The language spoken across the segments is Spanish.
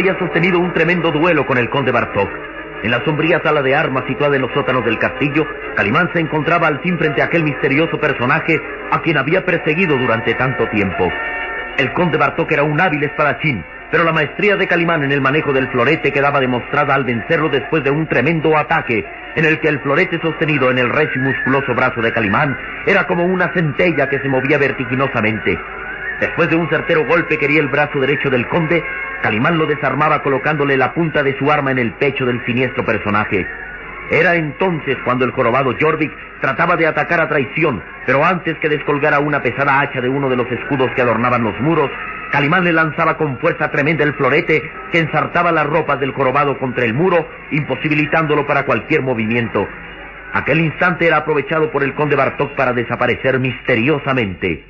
Había sostenido un tremendo duelo con el conde Bartok. En la sombría sala de armas situada en los sótanos del castillo, Calimán se encontraba al fin frente a aquel misterioso personaje a quien había perseguido durante tanto tiempo. El conde Bartok era un hábil espadachín, pero la maestría de Calimán en el manejo del florete quedaba demostrada al vencerlo después de un tremendo ataque, en el que el florete sostenido en el recio y musculoso brazo de Calimán era como una centella que se movía vertiginosamente. Después de un certero golpe que el brazo derecho del conde, Calimán lo desarmaba colocándole la punta de su arma en el pecho del siniestro personaje. Era entonces cuando el jorobado Jorvik trataba de atacar a traición, pero antes que descolgara una pesada hacha de uno de los escudos que adornaban los muros, Calimán le lanzaba con fuerza tremenda el florete que ensartaba las ropas del jorobado contra el muro, imposibilitándolo para cualquier movimiento. Aquel instante era aprovechado por el conde Bartok para desaparecer misteriosamente.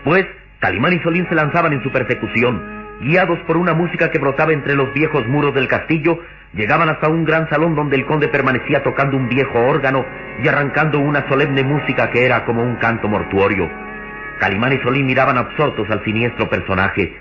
Después, Calimán y Solín se lanzaban en su persecución. Guiados por una música que brotaba entre los viejos muros del castillo, llegaban hasta un gran salón donde el conde permanecía tocando un viejo órgano y arrancando una solemne música que era como un canto mortuorio. Calimán y Solín miraban absortos al siniestro personaje.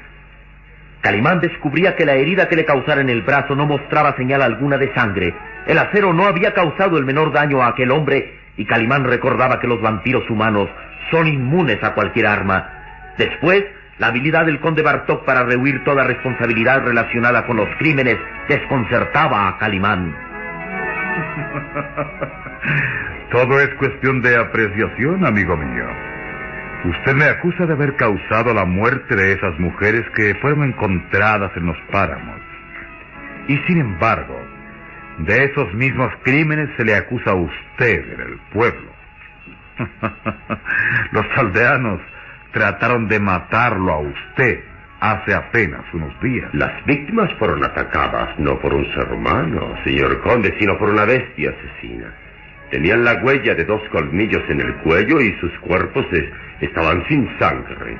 Calimán descubría que la herida que le causara en el brazo no mostraba señal alguna de sangre. El acero no había causado el menor daño a aquel hombre y Calimán recordaba que los vampiros humanos son inmunes a cualquier arma. Después, la habilidad del conde Bartok para rehuir toda responsabilidad relacionada con los crímenes desconcertaba a Calimán. Todo es cuestión de apreciación, amigo mío. Usted me acusa de haber causado la muerte de esas mujeres que fueron encontradas en los páramos. Y sin embargo, de esos mismos crímenes se le acusa a usted en el pueblo. Los aldeanos trataron de matarlo a usted hace apenas unos días. Las víctimas fueron atacadas no por un ser humano, señor conde, sino por una bestia asesina. Tenían la huella de dos colmillos en el cuello y sus cuerpos estaban sin sangre.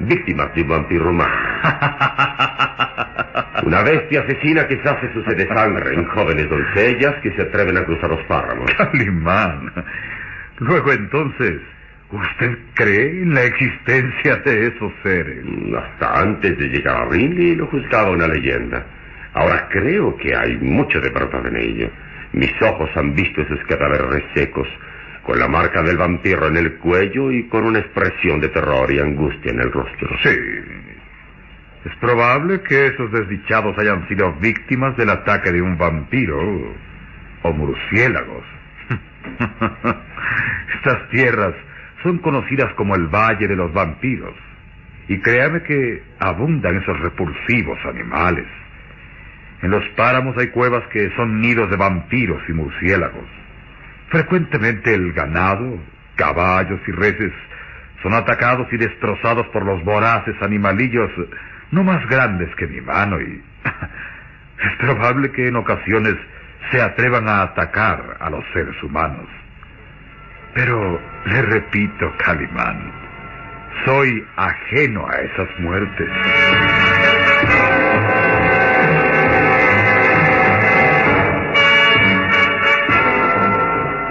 Víctimas de un vampiro humano. Una bestia asesina que hace su sed de sangre en jóvenes doncellas que se atreven a cruzar los páramos. Calimán. Luego entonces, ¿usted cree en la existencia de esos seres? Hasta antes de llegar a Rindy lo juzgaba una leyenda. Ahora creo que hay mucho de verdad en ello. Mis ojos han visto esos cadáveres resecos, con la marca del vampiro en el cuello y con una expresión de terror y angustia en el rostro. Sí. Es probable que esos desdichados hayan sido víctimas del ataque de un vampiro o murciélagos. Estas tierras son conocidas como el Valle de los Vampiros. Y créame que abundan esos repulsivos animales. En los páramos hay cuevas que son nidos de vampiros y murciélagos. Frecuentemente el ganado, caballos y reses son atacados y destrozados por los voraces animalillos no más grandes que mi mano y es probable que en ocasiones se atrevan a atacar a los seres humanos. Pero le repito, Calimán, soy ajeno a esas muertes.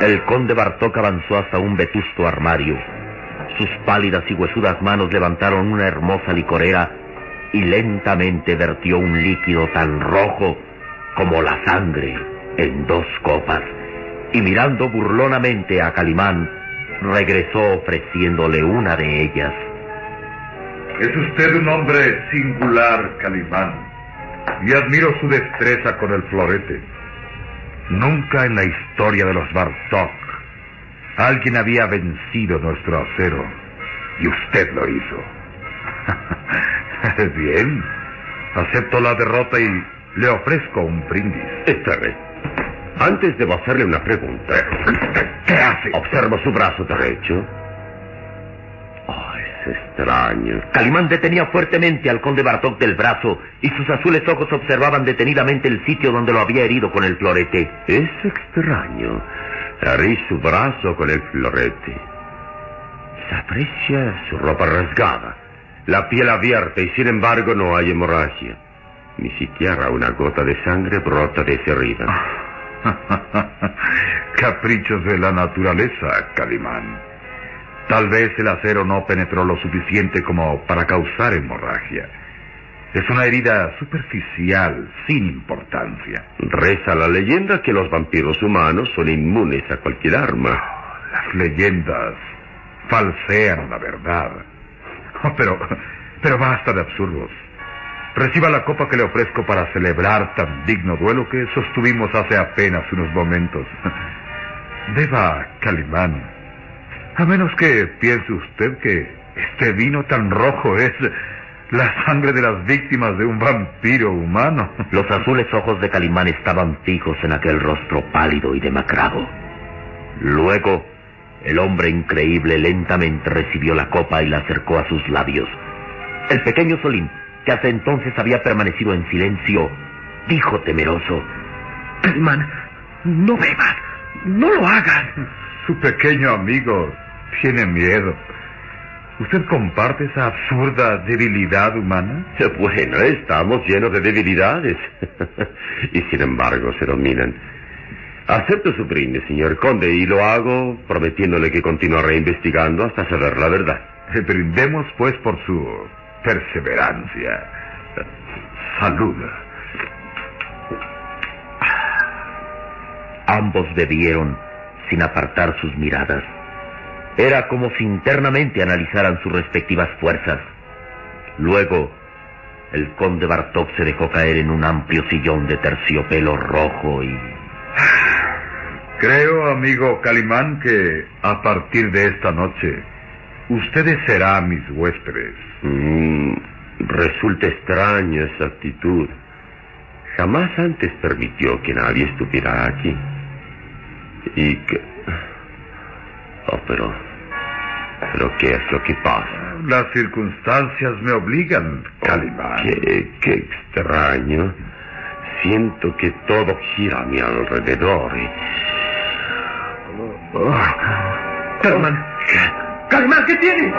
El conde Bartok avanzó hasta un vetusto armario. Sus pálidas y huesudas manos levantaron una hermosa licorera y lentamente vertió un líquido tan rojo como la sangre en dos copas. Y mirando burlonamente a Calimán, regresó ofreciéndole una de ellas. Es usted un hombre singular, Calimán, y admiro su destreza con el florete. Nunca en la historia de los Bartok alguien había vencido nuestro acero y usted lo hizo. Bien, acepto la derrota y le ofrezco un brindis. Espere. Antes debo hacerle una pregunta. ¿Qué hace? Observo su brazo derecho. Oh, es extraño. Calimán detenía fuertemente al conde Bartok del brazo y sus azules ojos observaban detenidamente el sitio donde lo había herido con el florete. Es extraño. Herí su brazo con el florete. Se aprecia su ropa rasgada, la piel abierta y sin embargo no hay hemorragia. Ni siquiera una gota de sangre brota de esa herida. Caprichos de la naturaleza, Calimán. Tal vez el acero no penetró lo suficiente como para causar hemorragia. Es una herida superficial, sin importancia. Reza la leyenda que los vampiros humanos son inmunes a cualquier arma. Las leyendas falsean la verdad. Oh, pero, pero basta de absurdos. Reciba la copa que le ofrezco para celebrar tan digno duelo que sostuvimos hace apenas unos momentos. Beba, Calimán. A menos que piense usted que este vino tan rojo es la sangre de las víctimas de un vampiro humano. Los azules ojos de Calimán estaban fijos en aquel rostro pálido y demacrado. Luego, el hombre increíble lentamente recibió la copa y la acercó a sus labios. El pequeño Solín, que hasta entonces había permanecido en silencio, dijo temeroso: Calimán, no beban, no lo hagan. Su pequeño amigo tiene miedo. ¿Usted comparte esa absurda debilidad humana? Bueno, estamos llenos de debilidades. y sin embargo se dominan. Acepto su brindis, señor conde, y lo hago prometiéndole que continuaré investigando hasta saber la verdad. Brindemos, pues, por su perseverancia. Salud. Ambos bebieron sin apartar sus miradas. Era como si internamente analizaran sus respectivas fuerzas. Luego, el conde Bartok se dejó caer en un amplio sillón de terciopelo rojo y... Creo, amigo Calimán, que a partir de esta noche, ustedes serán mis huéspedes. Mm, resulta extraña esa actitud. Jamás antes permitió que nadie estuviera aquí. Y que... Oh, pero... ¿Pero qué es lo que pasa? Las circunstancias me obligan, Calimán. Qué, qué extraño. Siento que todo gira a mi alrededor y... Oh. Calimán. Calimán, ¿qué tiene?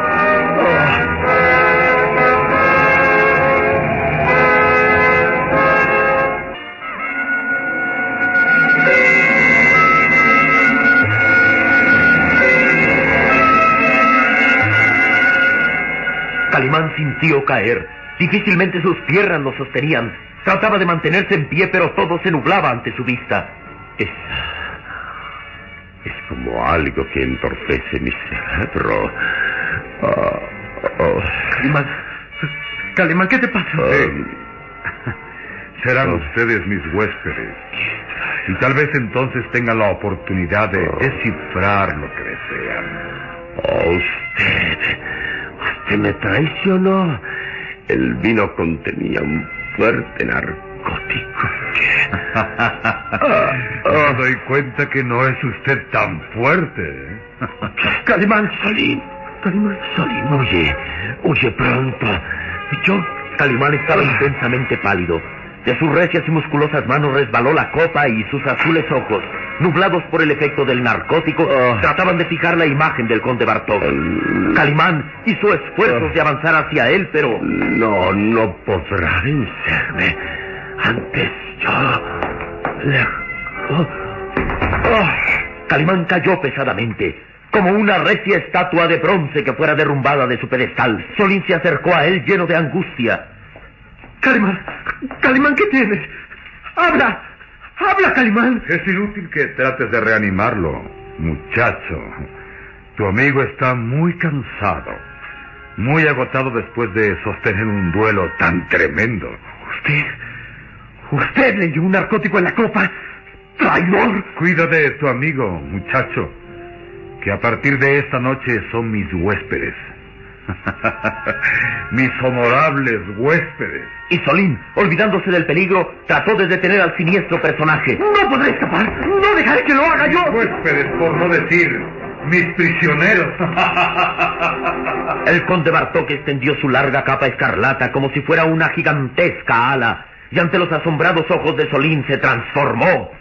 Calimán sintió caer. Difícilmente sus piernas lo sostenían. Trataba de mantenerse en pie, pero todo se nublaba ante su vista. Es como algo que entorpece mi cerebro. Ah, oh. Calimán. Calimán, ¿qué te pasa? Sí. Serán ustedes mis huéspedes. Y tal vez entonces tengan la oportunidad de descifrar lo que desean. Oh, usted. Usted me traicionó. El vino contenía un fuerte narcótico. Me doy cuenta que no es usted tan fuerte. ¿eh? Calimán. Solín. Calimán. Solín, huye, huye pronto. Yo, Calimán estaba intensamente pálido. De sus recias y musculosas manos resbaló la copa y sus azules ojos, nublados por el efecto del narcótico, Ah. trataban de fijar la imagen del conde Bartok. Calimán hizo esfuerzos de avanzar hacia él, pero No, no podrá vencerme. Antes yo le... Oh. Oh. Calimán cayó pesadamente, como una recia estatua de bronce que fuera derrumbada de su pedestal. Solín se acercó a él lleno de angustia. Calimán, Calimán, ¿qué tienes? ¡Habla! ¡Habla, Calimán! Es inútil que trates de reanimarlo, muchacho. Tu amigo está muy cansado, muy agotado después de sostener un duelo tan tremendo. Usted, usted le dio un narcótico en la copa. ¡Traidor! Cuida de tu amigo, muchacho, que a partir de esta noche son mis huéspedes. mis honorables huéspedes. Y Solín, olvidándose del peligro, trató de detener al siniestro personaje. ¡No podré escapar! ¡No dejaré que lo haga yo! Mis huéspedes, por no decir mis prisioneros. El conde Bartok extendió su larga capa escarlata como si fuera una gigantesca ala, y ante los asombrados ojos de Solín se transformó.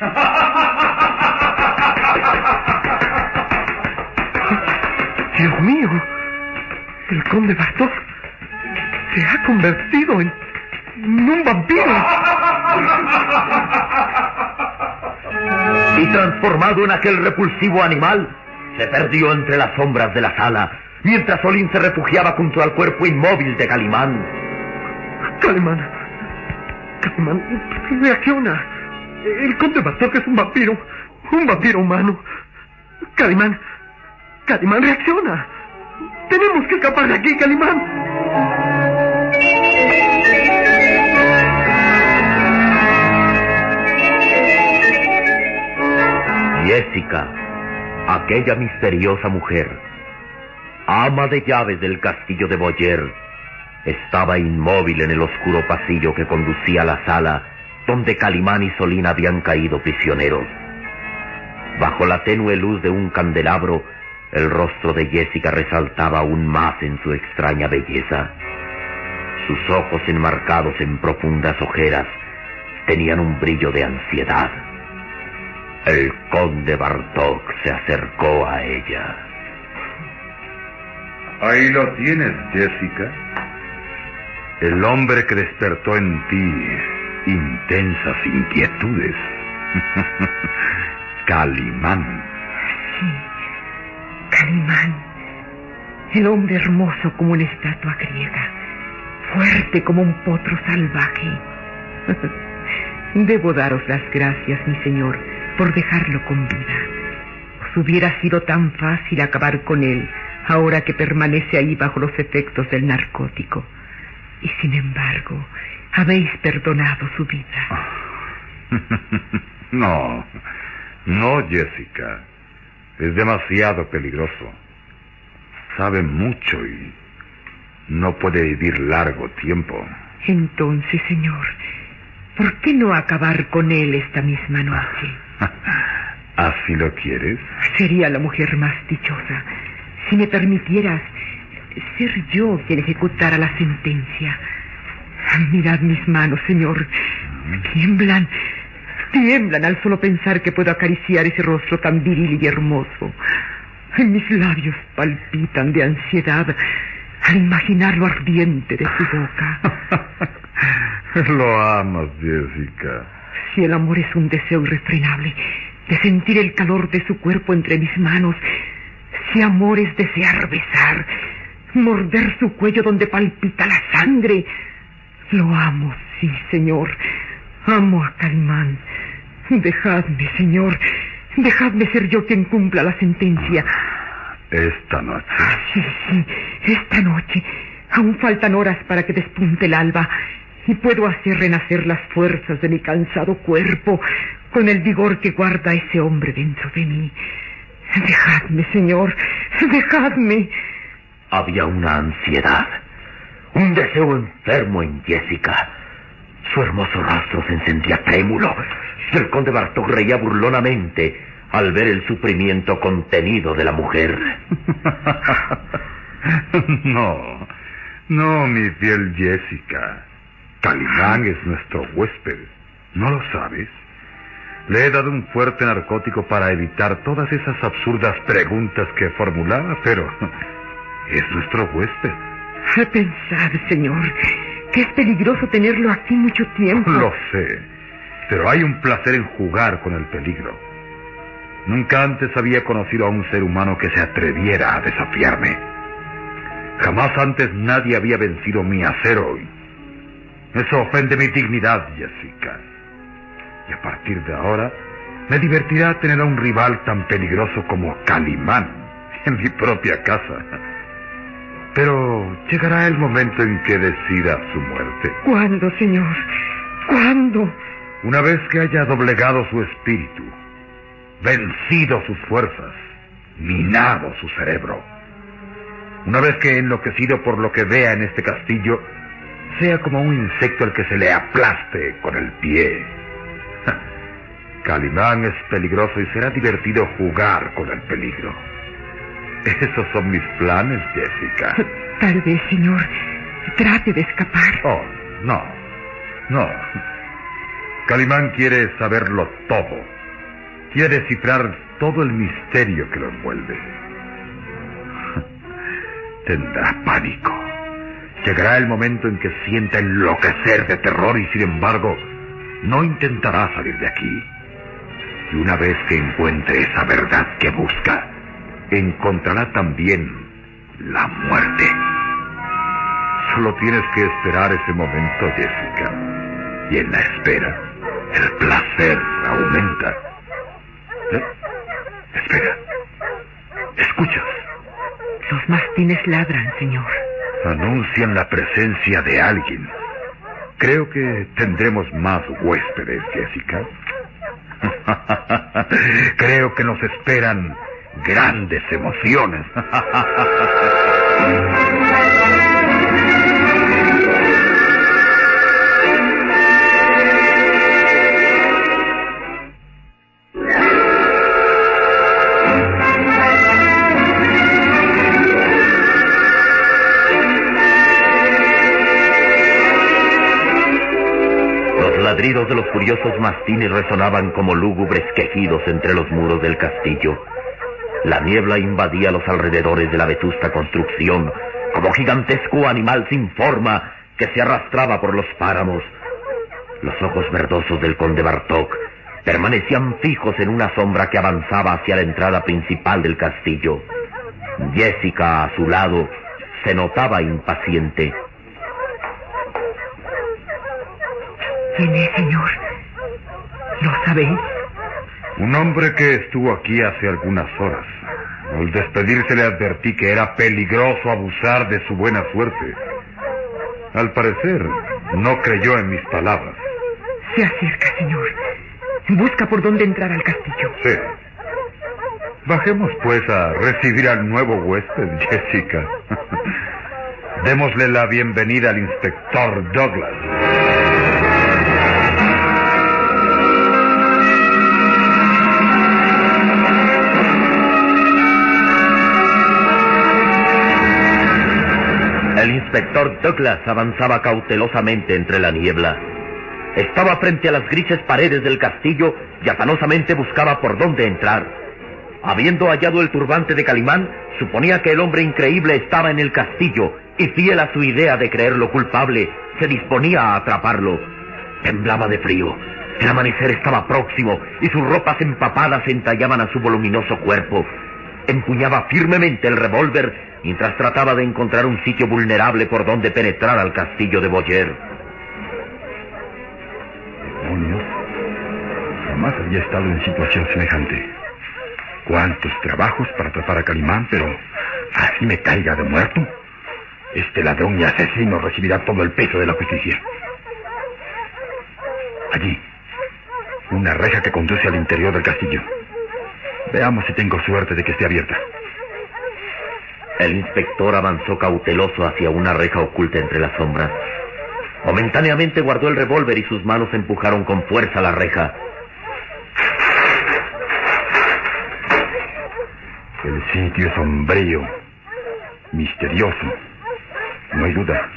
Dios mío, el conde Bartok se ha convertido en, en un vampiro. Y transformado en aquel repulsivo animal, se perdió entre las sombras de la sala, mientras Solín se refugiaba junto al cuerpo inmóvil de Calimán. Calimán, Calimán, reacciona. El conde Bartok es un vampiro, un vampiro humano. Calimán, Calimán, reacciona. Tenemos que escapar de aquí, Calimán. Jessica, aquella misteriosa mujer, ama de llaves del castillo de Boyer, estaba inmóvil en el oscuro pasillo que conducía a la sala donde Calimán y Solín habían caído prisioneros. Bajo la tenue luz de un candelabro, el rostro de Jessica resaltaba aún más en su extraña belleza. Sus ojos enmarcados en profundas ojeras tenían un brillo de ansiedad. El conde Bartok se acercó a ella. Ahí lo tienes, Jessica. El hombre que despertó en ti intensas inquietudes. Calimán. Calimán, el hombre hermoso como una estatua griega, fuerte como un potro salvaje. Debo daros las gracias, mi señor, por dejarlo con vida. Os hubiera sido tan fácil acabar con él ahora que permanece ahí bajo los efectos del narcótico. Y sin embargo, habéis perdonado su vida. No, no, Jessica. Es demasiado peligroso. Sabe mucho y no puede vivir largo tiempo. Entonces, señor, ¿por qué no acabar con él esta misma noche? ¿Así lo quieres? Sería la mujer más dichosa si me permitieras ser yo quien ejecutara la sentencia. Mirad mis manos, señor. Tiemblan, tiemblan al solo pensar que puedo acariciar ese rostro tan viril y hermoso. Mis labios palpitan de ansiedad al imaginar lo ardiente de su boca. Lo amas, Jessica. Si el amor es un deseo irrefrenable de sentir el calor de su cuerpo entre mis manos, si amor es desear besar, morder su cuello donde palpita la sangre, lo amo, sí, señor. Amo a Calimán. Dejadme, señor. Dejadme ser yo quien cumpla la sentencia. Esta noche. Sí, sí, esta noche. Aún faltan horas para que despunte el alba y puedo hacer renacer las fuerzas de mi cansado cuerpo con el vigor que guarda ese hombre dentro de mí. Dejadme, señor, dejadme. Había una ansiedad, un deseo enfermo en Jessica. Su hermoso rostro se encendía trémulo el conde Bartok reía burlonamente al ver el sufrimiento contenido de la mujer. no, no, mi fiel Jessica. Calimán es nuestro huésped. ¿No lo sabes? Le he dado un fuerte narcótico para evitar todas esas absurdas preguntas que formulaba, pero es nuestro huésped. Pensad, señor, que es peligroso tenerlo aquí mucho tiempo. Lo sé, pero hay un placer en jugar con el peligro. Nunca antes había conocido a un ser humano que se atreviera a desafiarme. Jamás antes nadie había vencido mi acero. Eso ofende mi dignidad, Jessica. Y a partir de ahora, me divertirá tener a un rival tan peligroso como Calimán en mi propia casa. Pero llegará el momento en que decida su muerte. ¿Cuándo, señor? ¿Cuándo? Una vez que haya doblegado su espíritu, vencido sus fuerzas, minado su cerebro. Una vez que enloquecido por lo que vea en este castillo, sea como un insecto al que se le aplaste con el pie. Calimán es peligroso y será divertido jugar con el peligro. Esos son mis planes, Jessica. Tal vez, señor, trate de escapar. Oh, no, no. Calimán quiere saberlo todo. Quiere descifrar todo el misterio que lo envuelve. Tendrá pánico. Llegará el momento en que sienta enloquecer de terror y sin embargo no intentará salir de aquí. Y una vez que encuentre esa verdad que busca, encontrará también la muerte. Solo tienes que esperar ese momento, Jessica. Y en la espera, el placer aumenta. ¿Eh? Espera. ¿Escuchas? Los mastines ladran, señor. Anuncian la presencia de alguien. Creo que tendremos más huéspedes, Jessica. Creo que nos esperan grandes emociones. Los ladridos de los furiosos mastines resonaban como lúgubres quejidos entre los muros del castillo. La niebla invadía los alrededores de la vetusta construcción, como gigantesco animal sin forma que se arrastraba por los páramos. Los ojos verdosos del conde Bartok permanecían fijos en una sombra que avanzaba hacia la entrada principal del castillo. Jessica, a su lado, se notaba impaciente. ¿Quién es, señor? ¿Lo sabéis? Un hombre que estuvo aquí hace algunas horas. Al despedirse le advertí que era peligroso abusar de su buena suerte. Al parecer, no creyó en mis palabras. Se acerca, señor. Busca por dónde entrar al castillo. Sí. Bajemos pues a recibir al nuevo huésped, Jessica. Démosle la bienvenida al inspector Douglas. Inspector Douglas avanzaba cautelosamente entre la niebla. Estaba frente a las grises paredes del castillo y afanosamente buscaba por dónde entrar. Habiendo hallado el turbante de Calimán, suponía que el hombre increíble estaba en el castillo y fiel a su idea de creerlo culpable, se disponía a atraparlo. Temblaba de frío. El amanecer estaba próximo y sus ropas empapadas entallaban a su voluminoso cuerpo. Empuñaba firmemente el revólver mientras trataba de encontrar un sitio vulnerable por donde penetrar al castillo de Boyer. Demonios. Jamás había estado en situación semejante. Cuántos trabajos para atrapar a Calimán, pero así me caiga de muerto. Este ladrón y asesino recibirá todo el peso de la justicia. Allí, una reja que conduce al interior del castillo. Veamos si tengo suerte de que esté abierta. El inspector avanzó cauteloso hacia una reja oculta entre las sombras. Momentáneamente guardó el revólver y sus manos empujaron con fuerza la reja. El sitio es sombrío, misterioso. No hay duda.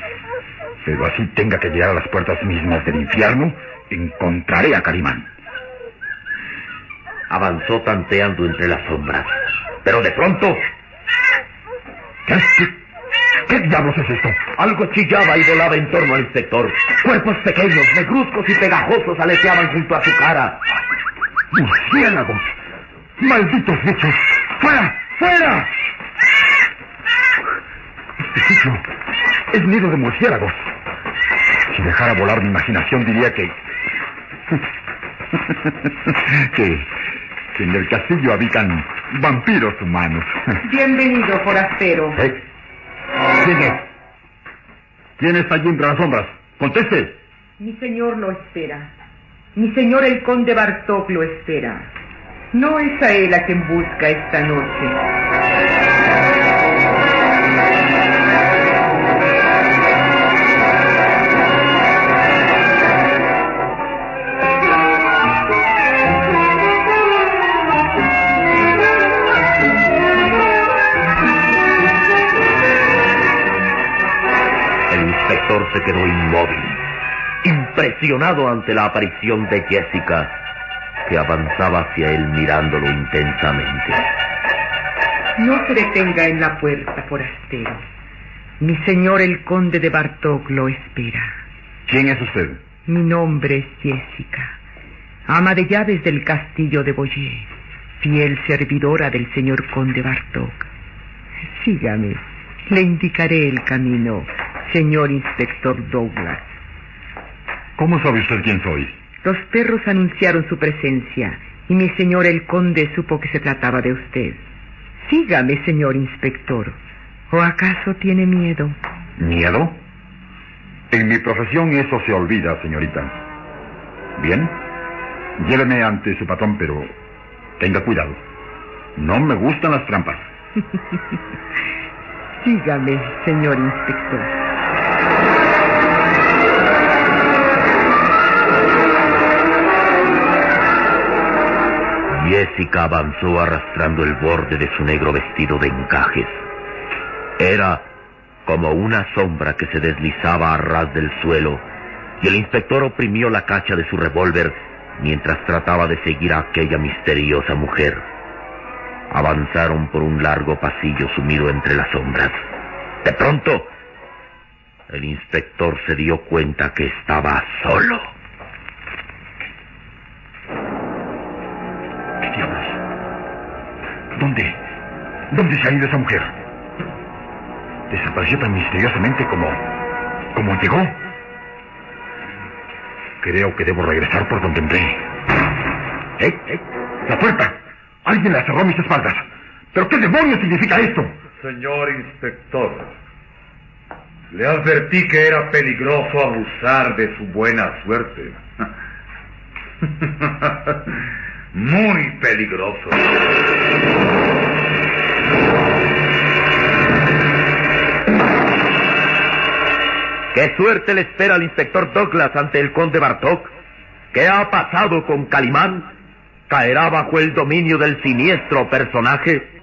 Pero así tenga que llegar a las puertas mismas del infierno, encontraré a Calimán. Avanzó tanteando entre las sombras. Pero de pronto... ¿Qué, diablos es esto? Algo chillaba y volaba en torno al inspector. Cuerpos pequeños, negruzcos y pegajosos aleteaban junto a su cara. ¡Murciélagos! ¡Malditos bichos! ¡Fuera! ¡Fuera! Este sitio es nido de murciélagos. Si dejara volar mi imaginación diría que... que... que en el castillo habitan vampiros humanos. Bienvenido, forastero. ¿Eh? ¿Quién es? ¿Quién está allí entre las sombras? Conteste. Mi señor lo espera. Mi señor el conde Bartok lo espera. No es a él a quien busca esta noche. Se quedó inmóvil, impresionado ante la aparición de Jessica, que avanzaba hacia él mirándolo intensamente. No se detenga en la puerta, forastero. Mi señor el conde de Bartok lo espera. ¿Quién es usted? Mi nombre es Jessica, ama de llaves del castillo de Boyer, fiel servidora del señor conde Bartok. Sígame, le indicaré el camino, señor inspector Douglas. ¿Cómo sabe usted quién soy? Los perros anunciaron su presencia y mi señor el conde supo que se trataba de usted. Sígame, señor inspector. ¿O acaso tiene miedo? ¿Miedo? En mi profesión eso se olvida, señorita. Bien, lléveme ante su patrón, pero tenga cuidado. No me gustan las trampas. Sígame, señor inspector. Jessica avanzó arrastrando el borde de su negro vestido de encajes. Era como una sombra que se deslizaba a ras del suelo, y el inspector oprimió la cacha de su revólver mientras trataba de seguir a aquella misteriosa mujer. Avanzaron por un largo pasillo sumido entre las sombras. De pronto, el inspector se dio cuenta que estaba solo. ¿Dónde? ¿Dónde se ha ido esa mujer? Desapareció tan misteriosamente como... como llegó. Creo que debo regresar por donde entré. ¡Eh! ¡Eh! ¡La puerta! Alguien la cerró a mis espaldas. ¿Pero qué demonios significa esto? Señor inspector, le advertí que era peligroso abusar de su buena suerte. Muy peligroso. ¿Qué suerte le espera al inspector Douglas ante el conde Bartok? ¿Qué ha pasado con Calimán? ¿Caerá bajo el dominio del siniestro personaje?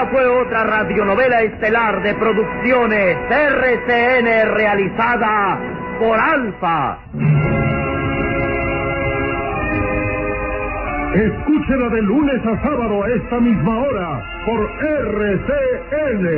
Esta fue otra radionovela estelar de producciones RCN realizada por Alfa. Escúchela de lunes a sábado a esta misma hora por RCN.